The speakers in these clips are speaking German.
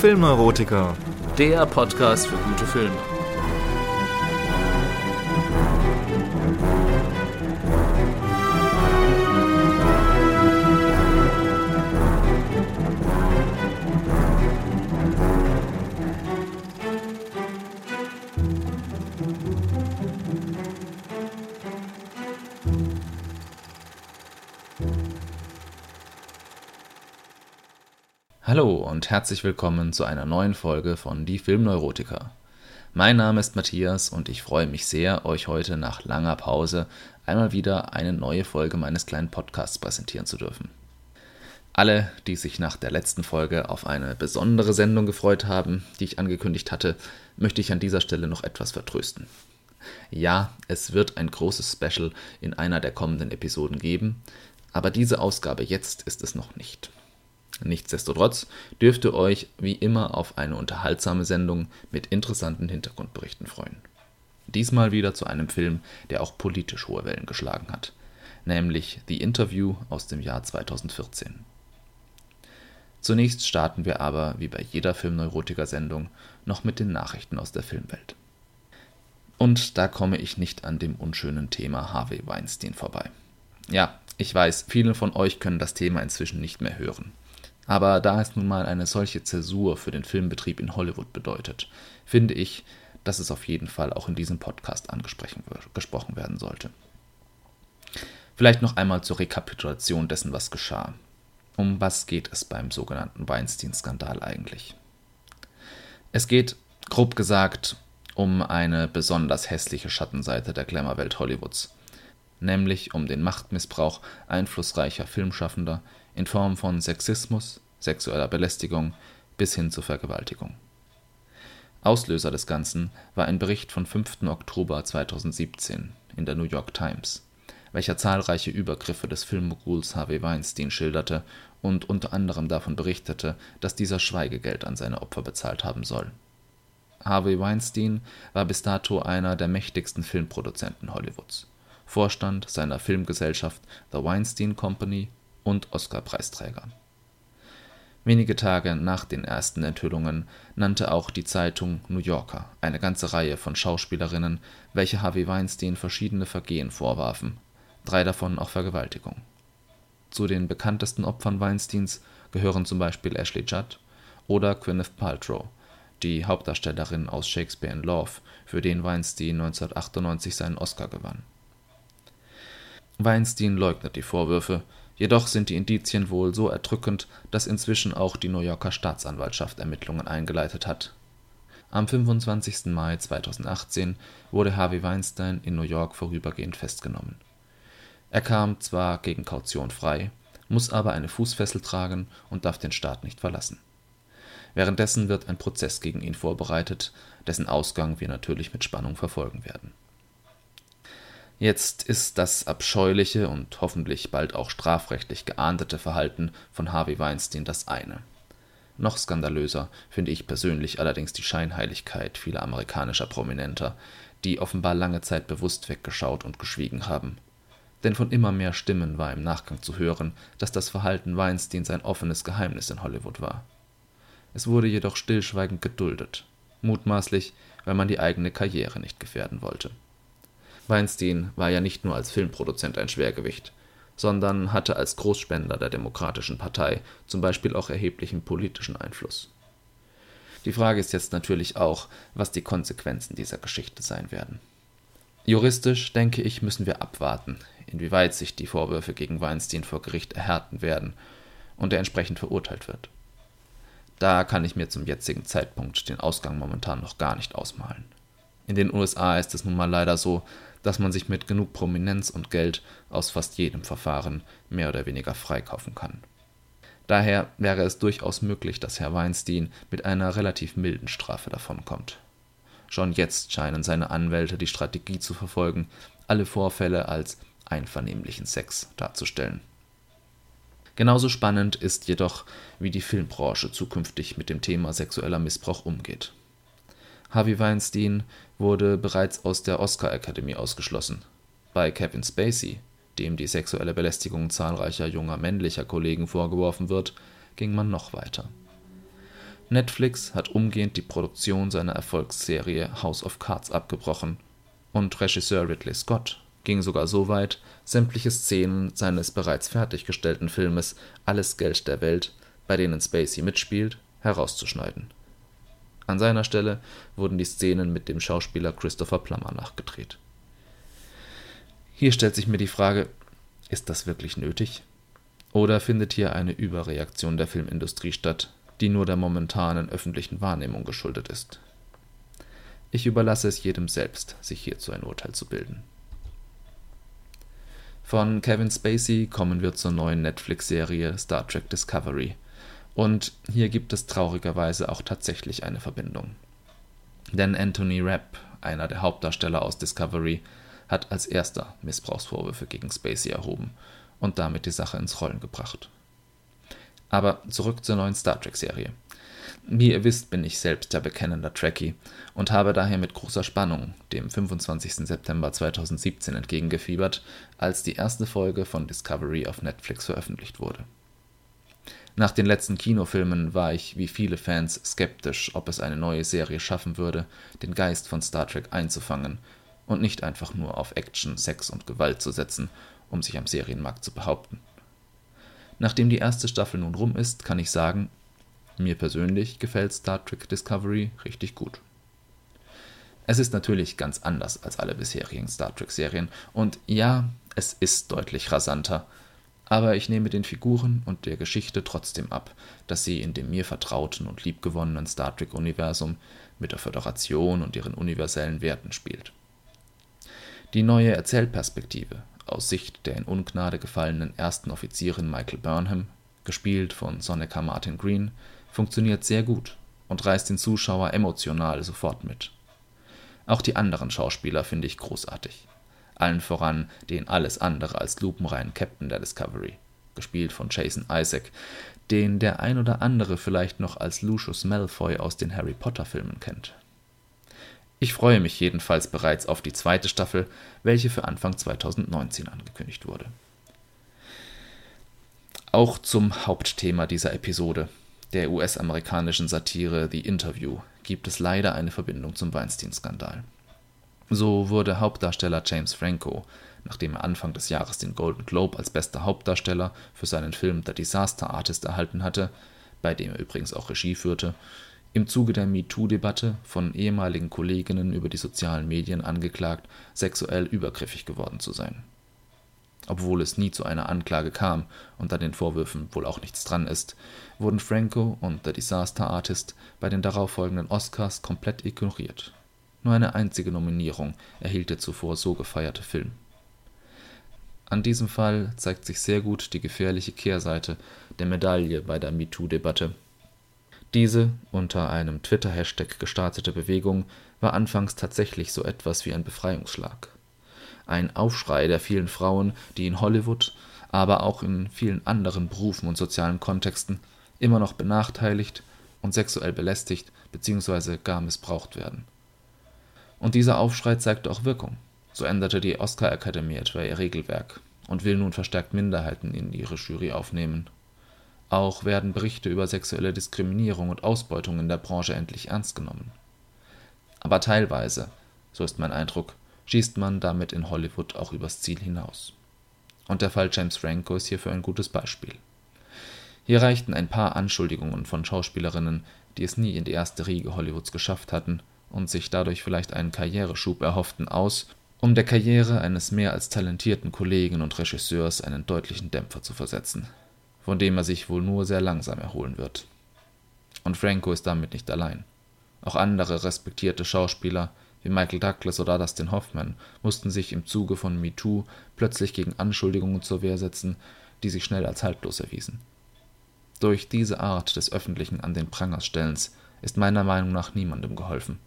Filmneurotiker. Der Podcast für gute Filme. Hallo und herzlich willkommen zu einer neuen Folge von Die Filmneurotiker. Mein Name ist Matthias und ich freue mich sehr, euch heute nach langer Pause einmal wieder eine neue Folge meines kleinen Podcasts präsentieren zu dürfen. Alle, die sich nach der letzten Folge auf eine besondere Sendung gefreut haben, die ich angekündigt hatte, möchte ich an dieser Stelle noch etwas vertrösten. Ja, es wird ein großes Special in einer der kommenden Episoden geben, aber diese Ausgabe jetzt ist es noch nicht. Nichtsdestotrotz dürft ihr euch wie immer auf eine unterhaltsame Sendung mit interessanten Hintergrundberichten freuen. Diesmal wieder zu einem Film, der auch politisch hohe Wellen geschlagen hat, nämlich The Interview aus dem Jahr 2014. Zunächst starten wir aber, wie bei jeder Filmneurotiker-Sendung, noch mit den Nachrichten aus der Filmwelt. Und da komme ich nicht an dem unschönen Thema Harvey Weinstein vorbei. Ja, ich weiß, viele von euch können das Thema inzwischen nicht mehr hören. Aber da es nun mal eine solche Zäsur für den Filmbetrieb in Hollywood bedeutet, finde ich, dass es auf jeden Fall auch in diesem Podcast angesprochen werden sollte. Vielleicht noch einmal zur Rekapitulation dessen, was geschah. Um was geht es beim sogenannten Weinstein-Skandal eigentlich? Es geht, grob gesagt, um eine besonders hässliche Schattenseite der Glamour-Welt Hollywoods, nämlich um den Machtmissbrauch einflussreicher Filmschaffender in Form von Sexismus, sexueller Belästigung bis hin zur Vergewaltigung. Auslöser des Ganzen war ein Bericht von 5. Oktober 2017 in der New York Times, welcher zahlreiche Übergriffe des Filmmoguls Harvey Weinstein schilderte und unter anderem davon berichtete, dass dieser Schweigegeld an seine Opfer bezahlt haben soll. Harvey Weinstein war bis dato einer der mächtigsten Filmproduzenten Hollywoods, Vorstand seiner Filmgesellschaft The Weinstein Company und Oscar-Preisträger. Wenige Tage nach den ersten Enthüllungen nannte auch die Zeitung New Yorker eine ganze Reihe von Schauspielerinnen, welche Harvey Weinstein verschiedene Vergehen vorwarfen, drei davon auch Vergewaltigung. Zu den bekanntesten Opfern Weinsteins gehören zum Beispiel Ashley Judd oder Gwyneth Paltrow, die Hauptdarstellerin aus Shakespeare in Love, für den Weinstein 1998 seinen Oscar gewann. Weinstein leugnet die Vorwürfe Jedoch sind die Indizien wohl so erdrückend, dass inzwischen auch die New Yorker Staatsanwaltschaft Ermittlungen eingeleitet hat. Am 25. Mai 2018 wurde Harvey Weinstein in New York vorübergehend festgenommen. Er kam zwar gegen Kaution frei, muss aber eine Fußfessel tragen und darf den Staat nicht verlassen. Währenddessen wird ein Prozess gegen ihn vorbereitet, dessen Ausgang wir natürlich mit Spannung verfolgen werden Jetzt ist das abscheuliche und hoffentlich bald auch strafrechtlich geahndete Verhalten von Harvey Weinstein das eine. Noch skandalöser finde ich persönlich allerdings die Scheinheiligkeit vieler amerikanischer Prominenter, die offenbar lange Zeit bewusst weggeschaut und geschwiegen haben. Denn von immer mehr Stimmen war im Nachgang zu hören, dass das Verhalten Weinsteins ein offenes Geheimnis in Hollywood war. Es wurde jedoch stillschweigend geduldet, mutmaßlich, weil man die eigene Karriere nicht gefährden wollte Weinstein war ja nicht nur als Filmproduzent ein Schwergewicht, sondern hatte als Großspender der Demokratischen Partei zum Beispiel auch erheblichen politischen Einfluss. Die Frage ist jetzt natürlich auch, was die Konsequenzen dieser Geschichte sein werden. Juristisch, denke ich, müssen wir abwarten, inwieweit sich die Vorwürfe gegen Weinstein vor Gericht erhärten werden und er entsprechend verurteilt wird. Da kann ich mir zum jetzigen Zeitpunkt den Ausgang momentan noch gar nicht ausmalen. In den USA ist es nun mal leider so, dass man sich mit genug Prominenz und Geld aus fast jedem Verfahren mehr oder weniger freikaufen kann. Daher wäre es durchaus möglich, dass Herr Weinstein mit einer relativ milden Strafe davonkommt. Schon jetzt scheinen seine Anwälte die Strategie zu verfolgen, alle Vorfälle als einvernehmlichen Sex darzustellen. Genauso spannend ist jedoch, wie die Filmbranche zukünftig mit dem Thema sexueller Missbrauch umgeht. Harvey Weinstein wurde bereits aus der Oscar-Akademie ausgeschlossen. Bei Kevin Spacey, dem die sexuelle Belästigung zahlreicher junger männlicher Kollegen vorgeworfen wird, ging man noch weiter. Netflix hat umgehend die Produktion seiner Erfolgsserie House of Cards abgebrochen und Regisseur Ridley Scott ging sogar so weit, sämtliche Szenen seines bereits fertiggestellten Filmes Alles Geld der Welt, bei denen Spacey mitspielt, herauszuschneiden. An seiner Stelle wurden die Szenen mit dem Schauspieler Christopher Plummer nachgedreht. Hier stellt sich mir die Frage, ist das wirklich nötig? Oder findet hier eine Überreaktion der Filmindustrie statt, die nur der momentanen öffentlichen Wahrnehmung geschuldet ist. Ich überlasse es jedem selbst, sich hierzu ein Urteil zu bilden. Von Kevin Spacey kommen wir zur neuen Netflix-Serie Star Trek Discovery. Und hier gibt es traurigerweise auch tatsächlich eine Verbindung. Denn Anthony Rapp, einer der Hauptdarsteller aus Discovery, hat als erster Missbrauchsvorwürfe gegen Spacey erhoben und damit die Sache ins Rollen gebracht. Aber zurück zur neuen Star Trek-Serie. Wie ihr wisst, bin ich selbst der bekennender Trekkie und habe daher mit großer Spannung dem 25. September 2017 entgegengefiebert, als die erste Folge von Discovery auf Netflix veröffentlicht wurde. Nach den letzten Kinofilmen war ich wie viele Fans skeptisch, ob es eine neue Serie schaffen würde, den Geist von Star Trek einzufangen und nicht einfach nur auf Action, Sex und Gewalt zu setzen, um sich am Serienmarkt zu behaupten. Nachdem die erste Staffel nun rum ist, kann ich sagen, mir persönlich gefällt Star Trek Discovery richtig gut. Es ist natürlich ganz anders als alle bisherigen Star Trek-Serien und ja, es ist deutlich rasanter, aber ich nehme den Figuren und der Geschichte trotzdem ab, dass sie in dem mir vertrauten und liebgewonnenen Star Trek-Universum mit der Föderation und ihren universellen Werten spielt. Die neue Erzählperspektive aus Sicht der in Ungnade gefallenen ersten Offizierin Michael Burnham, gespielt von Soneca Martin Green, funktioniert sehr gut und reißt den Zuschauer emotional sofort mit. Auch die anderen Schauspieler finde ich großartig. Allen voran den alles andere als lupenreinen Captain der Discovery, gespielt von Jason Isaac, den der ein oder andere vielleicht noch als Lucius Malfoy aus den Harry Potter Filmen kennt. Ich freue mich jedenfalls bereits auf die zweite Staffel, welche für Anfang 2019 angekündigt wurde. Auch zum Hauptthema dieser Episode, der US-amerikanischen Satire The Interview, gibt es leider eine Verbindung zum Weinstein-Skandal. So wurde Hauptdarsteller James Franco, nachdem er Anfang des Jahres den Golden Globe als bester Hauptdarsteller für seinen Film The Disaster Artist erhalten hatte, bei dem er übrigens auch Regie führte, im Zuge der MeToo-Debatte von ehemaligen Kolleginnen über die sozialen Medien angeklagt, sexuell übergriffig geworden zu sein. Obwohl es nie zu einer Anklage kam und an den Vorwürfen wohl auch nichts dran ist, wurden Franco und The Disaster Artist bei den darauffolgenden Oscars komplett ignoriert. Nur eine einzige Nominierung erhielt der zuvor so gefeierte Film. An diesem Fall zeigt sich sehr gut die gefährliche Kehrseite der Medaille bei der MeToo-Debatte diese unter einem Twitter-Hashtag gestartete Bewegung war anfangs tatsächlich so etwas wie ein Befreiungsschlag. Ein Aufschrei der vielen Frauen, die in Hollywood, aber auch in vielen anderen Berufen und sozialen Kontexten immer noch benachteiligt und sexuell belästigt bzw. gar missbraucht werden. Und dieser Aufschrei zeigte auch Wirkung. So änderte die Oscar-Akademie etwa ihr Regelwerk und will nun verstärkt Minderheiten in ihre Jury aufnehmen auch werden Berichte über sexuelle Diskriminierung und Ausbeutung in der Branche endlich ernst genommen. Aber teilweise, so ist mein Eindruck, schießt man damit in Hollywood auch übers Ziel hinaus. Und der Fall James Franco ist hierfür ein gutes Beispiel. Hier reichten ein paar Anschuldigungen von Schauspielerinnen, die es nie in die erste Riege Hollywoods geschafft hatten und sich dadurch vielleicht einen Karriereschub erhofften, aus, um der Karriere eines mehr als talentierten Kollegen und Regisseurs einen deutlichen Dämpfer zu versetzen von dem er sich wohl nur sehr langsam erholen wird. Und Franco ist damit nicht allein. Auch andere respektierte Schauspieler wie Michael Douglas oder Dustin Hoffman mussten sich im Zuge von MeToo plötzlich gegen Anschuldigungen zur Wehr setzen, die sich schnell als haltlos erwiesen. Durch diese Art des öffentlichen An den Prangerstellens ist meiner Meinung nach niemandem geholfen.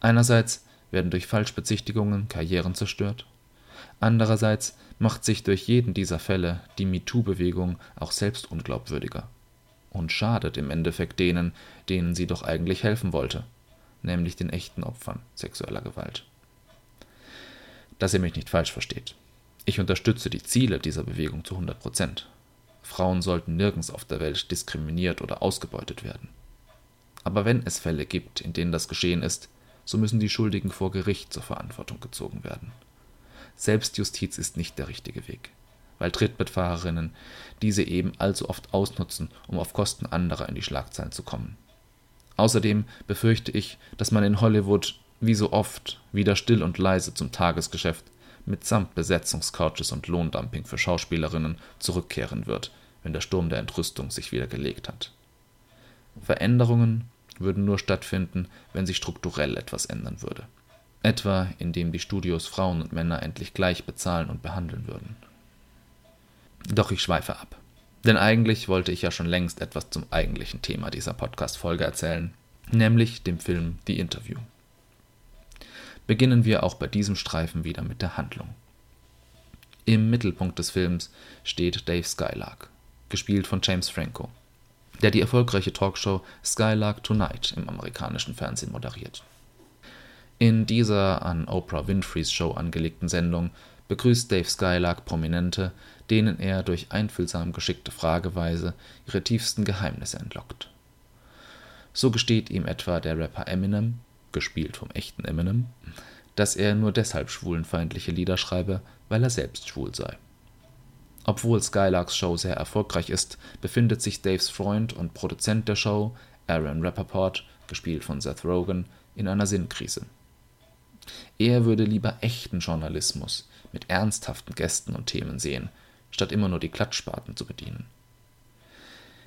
Einerseits werden durch Falschbezichtigungen Karrieren zerstört, Andererseits macht sich durch jeden dieser Fälle die MeToo-Bewegung auch selbst unglaubwürdiger und schadet im Endeffekt denen, denen sie doch eigentlich helfen wollte, nämlich den echten Opfern sexueller Gewalt. Dass ihr mich nicht falsch versteht. Ich unterstütze die Ziele dieser Bewegung zu 100% Frauen sollten nirgends auf der Welt diskriminiert oder ausgebeutet werden. Aber wenn es Fälle gibt, in denen das geschehen ist, so müssen die Schuldigen vor Gericht zur Verantwortung gezogen werden. Selbstjustiz ist nicht der richtige Weg, weil Trittbettfahrerinnen diese eben allzu oft ausnutzen, um auf Kosten anderer in die Schlagzeilen zu kommen. Außerdem befürchte ich, dass man in Hollywood wie so oft wieder still und leise zum Tagesgeschäft mitsamt Besetzungscouches und Lohndumping für Schauspielerinnen zurückkehren wird, wenn der Sturm der Entrüstung sich wieder gelegt hat. Veränderungen würden nur stattfinden, wenn sich strukturell etwas ändern würde. Etwa indem die Studios Frauen und Männer endlich gleich bezahlen und behandeln würden. Doch ich schweife ab. Denn eigentlich wollte ich ja schon längst etwas zum eigentlichen Thema dieser Podcast-Folge erzählen, nämlich dem Film The Interview. Beginnen wir auch bei diesem Streifen wieder mit der Handlung. Im Mittelpunkt des Films steht Dave Skylark, gespielt von James Franco der die erfolgreiche Talkshow Skylark Tonight im amerikanischen Fernsehen moderiert. In dieser an Oprah Winfreys Show angelegten Sendung begrüßt Dave Skylark Prominente, denen er durch einfühlsam geschickte Frageweise ihre tiefsten Geheimnisse entlockt. So gesteht ihm etwa der Rapper Eminem, gespielt vom echten Eminem, dass er nur deshalb schwulenfeindliche Lieder schreibe, weil er selbst schwul sei obwohl Skylarks Show sehr erfolgreich ist, befindet sich Daves Freund und Produzent der Show, Aaron Rappaport (gespielt von Seth Rogen), in einer Sinnkrise. Er würde lieber echten Journalismus mit ernsthaften Gästen und Themen sehen, statt immer nur die Klatschspaten zu bedienen.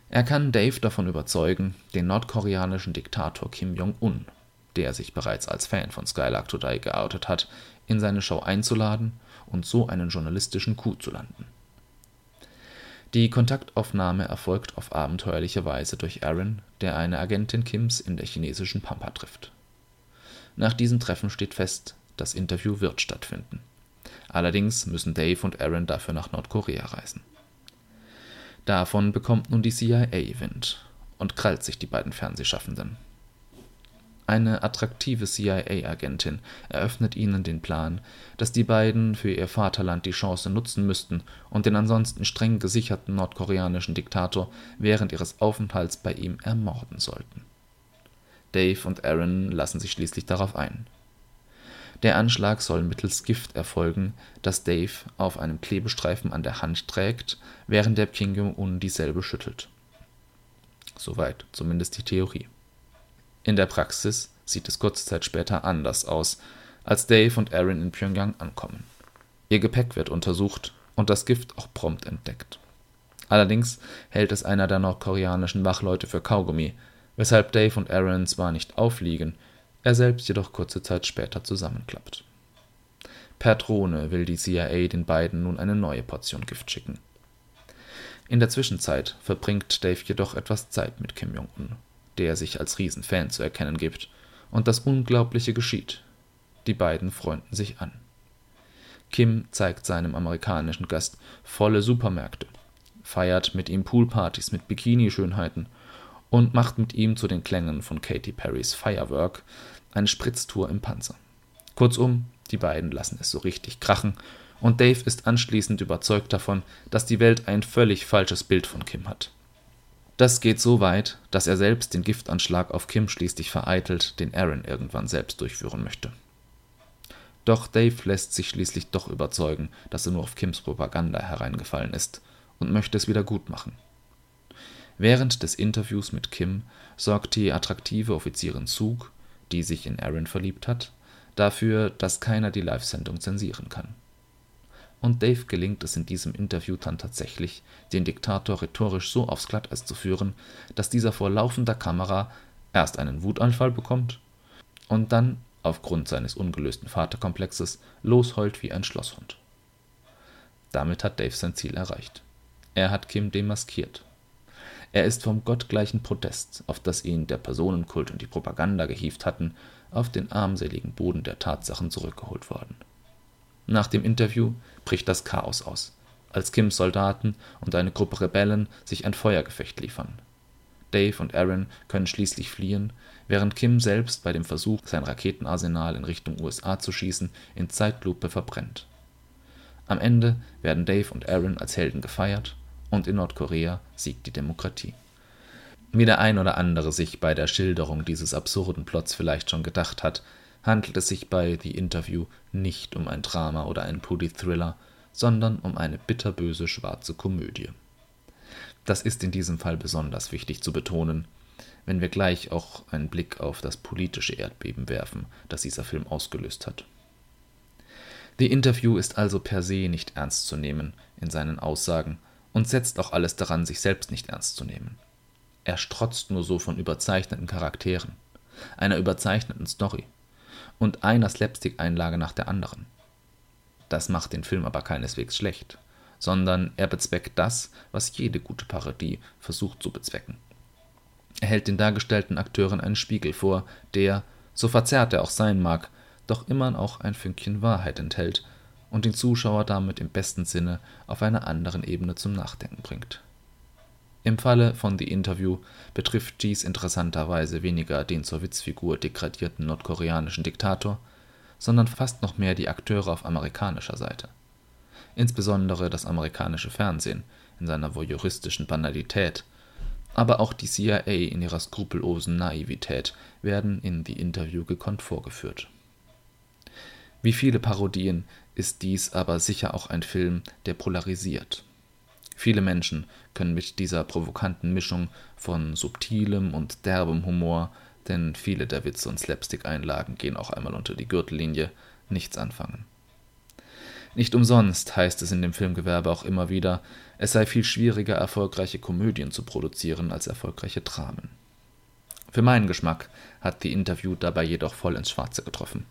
Er kann Dave davon überzeugen, den nordkoreanischen Diktator Kim Jong-un, der sich bereits als Fan von Skylark Today geoutet hat, in seine Show einzuladen und so einen journalistischen Coup zu landen die Kontaktaufnahme erfolgt auf abenteuerliche Weise durch Aaron, der eine Agentin Kims in der chinesischen Pampa trifft. Nach diesem Treffen steht fest, das Interview wird stattfinden. Allerdings müssen Dave und Aaron dafür nach Nordkorea reisen. Davon bekommt nun die CIA Wind und krallt sich die beiden Fernsehschaffenden eine attraktive CIA-Agentin eröffnet ihnen den Plan, dass die beiden für ihr Vaterland die Chance nutzen müssten und den ansonsten streng gesicherten nordkoreanischen Diktator während ihres Aufenthalts bei ihm ermorden sollten. Dave und Aaron lassen sich schließlich darauf ein. Der Anschlag soll mittels Gift erfolgen, das Dave auf einem Klebestreifen an der Hand trägt, während der Kim Jong-un dieselbe schüttelt. Soweit zumindest die Theorie in der Praxis sieht es kurze Zeit später anders aus, als Dave und Aaron in Pyongyang ankommen. Ihr Gepäck wird untersucht und das Gift auch prompt entdeckt. Allerdings hält es einer der nordkoreanischen Wachleute für Kaugummi, weshalb Dave und Aaron zwar nicht aufliegen, er selbst jedoch kurze Zeit später zusammenklappt. Per Drohne will die CIA den beiden nun eine neue Portion Gift schicken. In der Zwischenzeit verbringt Dave jedoch etwas Zeit mit Kim Jong-un der sich als Riesenfan zu erkennen gibt, und das Unglaubliche geschieht. Die beiden freunden sich an. Kim zeigt seinem amerikanischen Gast volle Supermärkte, feiert mit ihm Poolpartys mit Bikini-Schönheiten und macht mit ihm zu den Klängen von Katy Perrys Firework eine Spritztour im Panzer. Kurzum, die beiden lassen es so richtig krachen und Dave ist anschließend überzeugt davon, dass die Welt ein völlig falsches Bild von Kim hat. Das geht so weit, dass er selbst den Giftanschlag auf Kim schließlich vereitelt, den Aaron irgendwann selbst durchführen möchte. Doch Dave lässt sich schließlich doch überzeugen, dass er nur auf Kims Propaganda hereingefallen ist und möchte es wieder gut machen. Während des Interviews mit Kim sorgt die attraktive Offizierin Zug, die sich in Aaron verliebt hat, dafür, dass keiner die Live-Sendung zensieren kann und Dave gelingt es in diesem Interview dann tatsächlich, den Diktator rhetorisch so aufs Glatteis zu führen, dass dieser vor laufender Kamera erst einen Wutanfall bekommt und dann, aufgrund seines ungelösten Vaterkomplexes, losheult wie ein Schlosshund. Damit hat Dave sein Ziel erreicht. Er hat Kim demaskiert. Er ist vom gottgleichen Protest, auf das ihn der Personenkult und die Propaganda gehievt hatten, auf den armseligen Boden der Tatsachen zurückgeholt worden. Nach dem Interview bricht das Chaos aus, als Kims Soldaten und eine Gruppe Rebellen sich ein Feuergefecht liefern. Dave und Aaron können schließlich fliehen, während Kim selbst bei dem Versuch, sein Raketenarsenal in Richtung USA zu schießen, in Zeitlupe verbrennt. Am Ende werden Dave und Aaron als Helden gefeiert und in Nordkorea siegt die Demokratie. Wie der ein oder andere sich bei der Schilderung dieses absurden Plots vielleicht schon gedacht hat, handelt es sich bei The Interview nicht um ein Drama oder einen Pully-Thriller, sondern um eine bitterböse schwarze Komödie. Das ist in diesem Fall besonders wichtig zu betonen, wenn wir gleich auch einen Blick auf das politische Erdbeben werfen, das dieser Film ausgelöst hat. The Interview ist also per se nicht ernst zu nehmen in seinen Aussagen und setzt auch alles daran, sich selbst nicht ernst zu nehmen. Er strotzt nur so von überzeichneten Charakteren, einer überzeichneten Story und einer Slapstick-Einlage nach der anderen. Das macht den Film aber keineswegs schlecht, sondern er bezweckt das, was jede gute Parodie versucht zu bezwecken. Er hält den dargestellten Akteuren einen Spiegel vor, der, so verzerrt er auch sein mag, doch immer auch ein Fünkchen Wahrheit enthält und den Zuschauer damit im besten Sinne auf einer anderen Ebene zum Nachdenken bringt. Im Falle von The Interview betrifft dies interessanterweise weniger den zur Witzfigur degradierten nordkoreanischen Diktator, sondern fast noch mehr die Akteure auf amerikanischer Seite. Insbesondere das amerikanische Fernsehen in seiner voyeuristischen Banalität, aber auch die CIA in ihrer skrupellosen Naivität werden in The Interview gekonnt vorgeführt. Wie viele Parodien ist dies aber sicher auch ein Film, der polarisiert Viele Menschen können mit dieser provokanten Mischung von subtilem und derbem Humor denn viele der Witze und Slapstick-Einlagen gehen auch einmal unter die Gürtellinie, nichts anfangen. Nicht umsonst heißt es in dem Filmgewerbe auch immer wieder, es sei viel schwieriger, erfolgreiche Komödien zu produzieren als erfolgreiche Dramen. Für meinen Geschmack hat die Interview dabei jedoch voll ins Schwarze getroffen.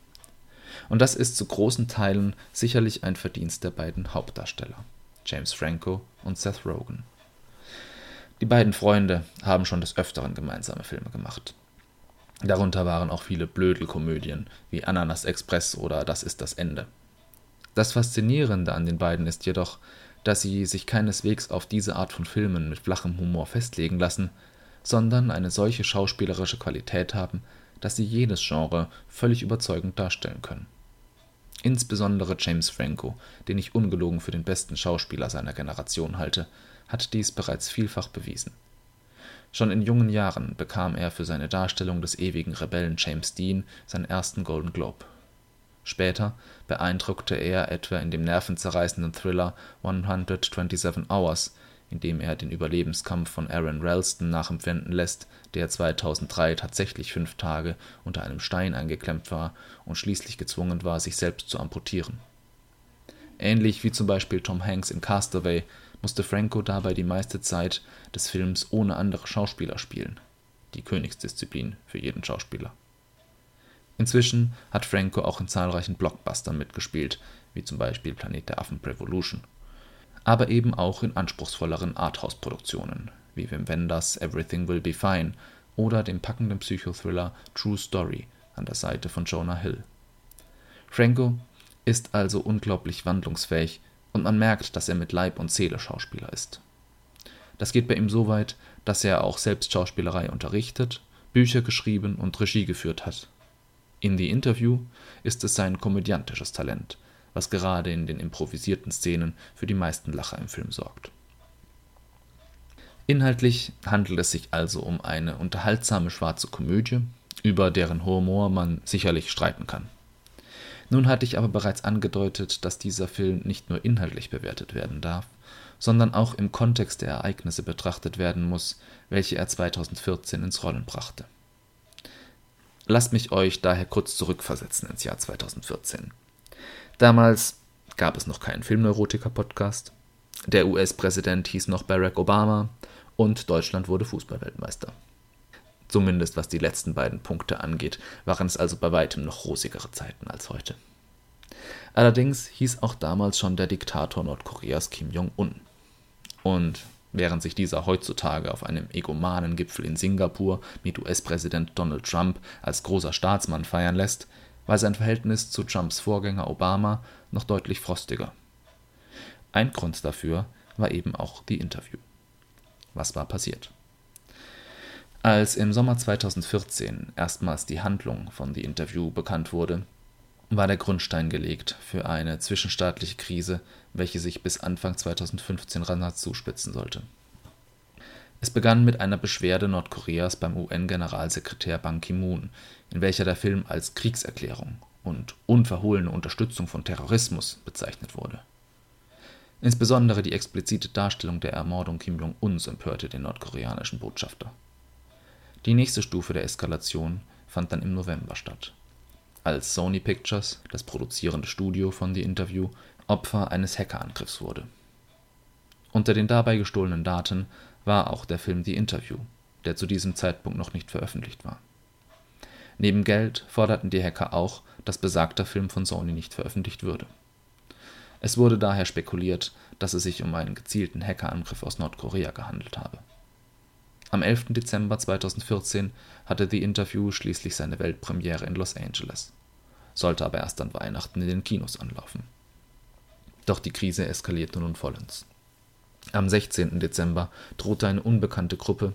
Und das ist zu großen Teilen sicherlich ein Verdienst der beiden Hauptdarsteller. James Franco und Seth Rogen. Die beiden Freunde haben schon des Öfteren gemeinsame Filme gemacht. Darunter waren auch viele Blödelkomödien wie Ananas Express oder Das ist das Ende. Das Faszinierende an den beiden ist jedoch, dass sie sich keineswegs auf diese Art von Filmen mit flachem Humor festlegen lassen, sondern eine solche schauspielerische Qualität haben, dass sie jedes Genre völlig überzeugend darstellen können. Insbesondere James Franco, den ich ungelogen für den besten Schauspieler seiner Generation halte, hat dies bereits vielfach bewiesen. Schon in jungen Jahren bekam er für seine Darstellung des ewigen Rebellen James Dean seinen ersten Golden Globe. Später beeindruckte er etwa in dem nervenzerreißenden Thriller 127 Hours in dem er den Überlebenskampf von Aaron Ralston nachempfinden lässt, der 2003 tatsächlich fünf Tage unter einem Stein eingeklemmt war und schließlich gezwungen war, sich selbst zu amputieren. Ähnlich wie zum Beispiel Tom Hanks in Castaway musste Franco dabei die meiste Zeit des Films ohne andere Schauspieler spielen – die Königsdisziplin für jeden Schauspieler. Inzwischen hat Franco auch in zahlreichen Blockbustern mitgespielt, wie zum Beispiel Planet der Affen – Prevolution aber eben auch in anspruchsvolleren Arthouse-Produktionen wie Wim Wenders Everything Will Be Fine oder dem packenden Psychothriller True Story an der Seite von Jonah Hill. Franco ist also unglaublich wandlungsfähig und man merkt, dass er mit Leib und Seele Schauspieler ist. Das geht bei ihm so weit, dass er auch selbst Schauspielerei unterrichtet, Bücher geschrieben und Regie geführt hat. In The Interview ist es sein komödiantisches Talent, was gerade in den improvisierten Szenen für die meisten Lacher im Film sorgt. Inhaltlich handelt es sich also um eine unterhaltsame schwarze Komödie, über deren Humor man sicherlich streiten kann. Nun hatte ich aber bereits angedeutet, dass dieser Film nicht nur inhaltlich bewertet werden darf, sondern auch im Kontext der Ereignisse betrachtet werden muss, welche er 2014 ins Rollen brachte. Lasst mich euch daher kurz zurückversetzen ins Jahr 2014. Damals gab es noch keinen Filmneurotiker-Podcast. Der US-Präsident hieß noch Barack Obama und Deutschland wurde Fußballweltmeister. Zumindest was die letzten beiden Punkte angeht, waren es also bei weitem noch rosigere Zeiten als heute. Allerdings hieß auch damals schon der Diktator Nordkoreas Kim Jong-un. Und während sich dieser heutzutage auf einem egomanen Gipfel in Singapur mit US-Präsident Donald Trump als großer Staatsmann feiern lässt, war sein Verhältnis zu Trumps Vorgänger Obama noch deutlich frostiger. Ein Grund dafür war eben auch die Interview. Was war passiert? Als im Sommer 2014 erstmals die Handlung von The Interview bekannt wurde, war der Grundstein gelegt für eine zwischenstaatliche Krise, welche sich bis Anfang 2015 rasant zuspitzen sollte. Es begann mit einer Beschwerde Nordkoreas beim UN-Generalsekretär Ban Ki-moon, in welcher der Film als Kriegserklärung und unverhohlene Unterstützung von Terrorismus bezeichnet wurde. Insbesondere die explizite Darstellung der Ermordung Kim Jong-uns empörte den nordkoreanischen Botschafter. Die nächste Stufe der Eskalation fand dann im November statt, als Sony Pictures, das produzierende Studio von The Interview, Opfer eines Hackerangriffs wurde. Unter den dabei gestohlenen Daten war auch der Film The Interview, der zu diesem Zeitpunkt noch nicht veröffentlicht war. Neben Geld forderten die Hacker auch, dass besagter Film von Sony nicht veröffentlicht würde. Es wurde daher spekuliert, dass es sich um einen gezielten Hackerangriff aus Nordkorea gehandelt habe. Am 11. Dezember 2014 hatte The Interview schließlich seine Weltpremiere in Los Angeles, sollte aber erst an Weihnachten in den Kinos anlaufen. Doch die Krise eskalierte nun vollends. Am 16. Dezember drohte eine unbekannte Gruppe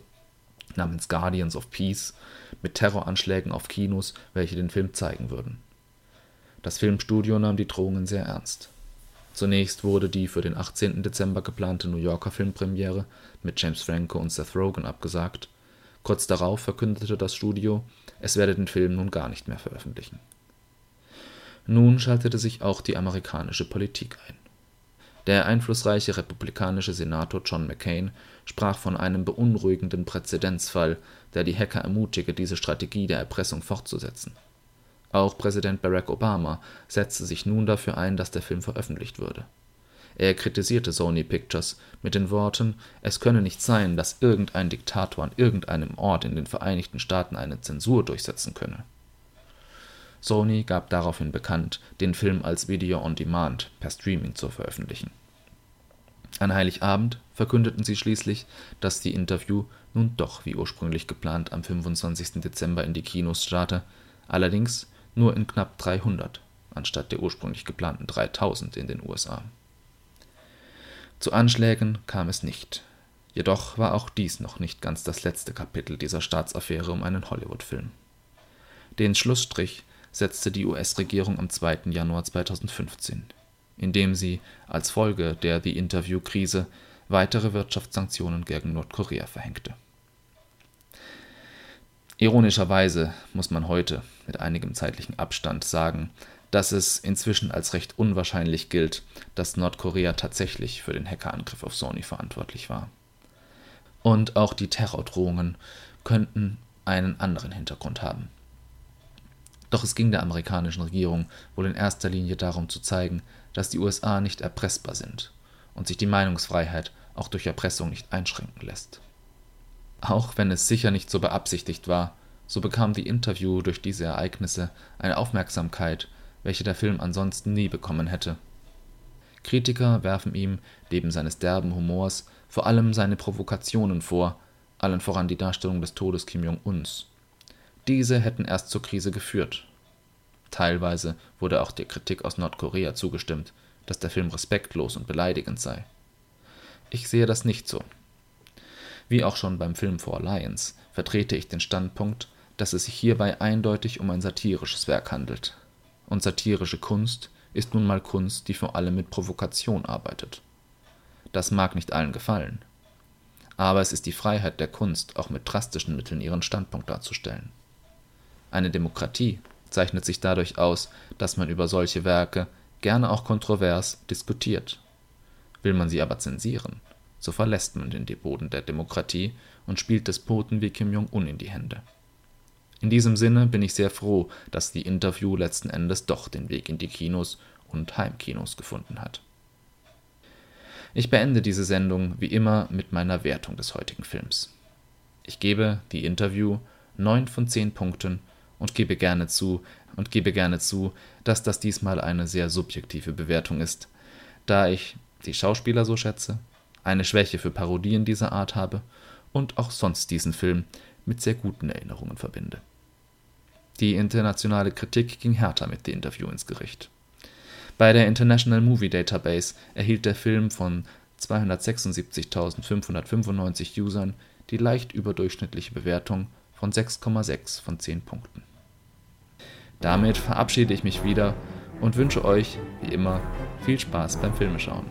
namens Guardians of Peace mit Terroranschlägen auf Kinos, welche den Film zeigen würden. Das Filmstudio nahm die Drohungen sehr ernst. Zunächst wurde die für den 18. Dezember geplante New Yorker Filmpremiere mit James Franco und Seth Rogen abgesagt. Kurz darauf verkündete das Studio, es werde den Film nun gar nicht mehr veröffentlichen. Nun schaltete sich auch die amerikanische Politik ein. Der einflussreiche republikanische Senator John McCain sprach von einem beunruhigenden Präzedenzfall, der die Hacker ermutige, diese Strategie der Erpressung fortzusetzen. Auch Präsident Barack Obama setzte sich nun dafür ein, dass der Film veröffentlicht würde. Er kritisierte Sony Pictures mit den Worten, es könne nicht sein, dass irgendein Diktator an irgendeinem Ort in den Vereinigten Staaten eine Zensur durchsetzen könne. Sony gab daraufhin bekannt, den Film als Video on Demand per Streaming zu veröffentlichen. An Heiligabend verkündeten sie schließlich, dass die Interview nun doch wie ursprünglich geplant am 25. Dezember in die Kinos starte, allerdings nur in knapp 300 anstatt der ursprünglich geplanten 3000 in den USA. Zu Anschlägen kam es nicht. Jedoch war auch dies noch nicht ganz das letzte Kapitel dieser Staatsaffäre um einen Hollywood-Film. Den Schlussstrich setzte die US-Regierung am 2. Januar 2015, indem sie als Folge der The Interview-Krise weitere Wirtschaftssanktionen gegen Nordkorea verhängte. Ironischerweise muss man heute mit einigem zeitlichen Abstand sagen, dass es inzwischen als recht unwahrscheinlich gilt, dass Nordkorea tatsächlich für den Hackerangriff auf Sony verantwortlich war. Und auch die Terrordrohungen könnten einen anderen Hintergrund haben. Doch es ging der amerikanischen Regierung wohl in erster Linie darum zu zeigen, dass die USA nicht erpressbar sind und sich die Meinungsfreiheit auch durch Erpressung nicht einschränken lässt. Auch wenn es sicher nicht so beabsichtigt war, so bekam die Interview durch diese Ereignisse eine Aufmerksamkeit, welche der Film ansonsten nie bekommen hätte. Kritiker werfen ihm neben seines derben Humors vor allem seine Provokationen vor, allen voran die Darstellung des Todes Kim Jong-uns diese hätten erst zur Krise geführt. Teilweise wurde auch der Kritik aus Nordkorea zugestimmt, dass der Film respektlos und beleidigend sei. Ich sehe das nicht so. Wie auch schon beim Film Four Lions vertrete ich den Standpunkt, dass es sich hierbei eindeutig um ein satirisches Werk handelt. Und satirische Kunst ist nun mal Kunst, die vor allem mit Provokation arbeitet. Das mag nicht allen gefallen. Aber es ist die Freiheit der Kunst, auch mit drastischen Mitteln ihren Standpunkt darzustellen. Eine Demokratie zeichnet sich dadurch aus, dass man über solche Werke, gerne auch kontrovers, diskutiert. Will man sie aber zensieren, so verlässt man den Boden der Demokratie und spielt Despoten wie Kim Jong-un in die Hände. In diesem Sinne bin ich sehr froh, dass die Interview letzten Endes doch den Weg in die Kinos und Heimkinos gefunden hat. Ich beende diese Sendung wie immer mit meiner Wertung des heutigen Films. Ich gebe die Interview 9 von 10 Punkten und gebe gerne zu und gebe gerne zu, dass das diesmal eine sehr subjektive Bewertung ist, da ich die Schauspieler so schätze, eine Schwäche für Parodien dieser Art habe und auch sonst diesen Film mit sehr guten Erinnerungen verbinde. Die internationale Kritik ging härter mit dem Interview ins Gericht. Bei der International Movie Database erhielt der Film von 276.595 Usern die leicht überdurchschnittliche Bewertung von 6,6 von 10 Punkten. Damit verabschiede ich mich wieder und wünsche euch, wie immer, viel Spaß beim Filmeschauen.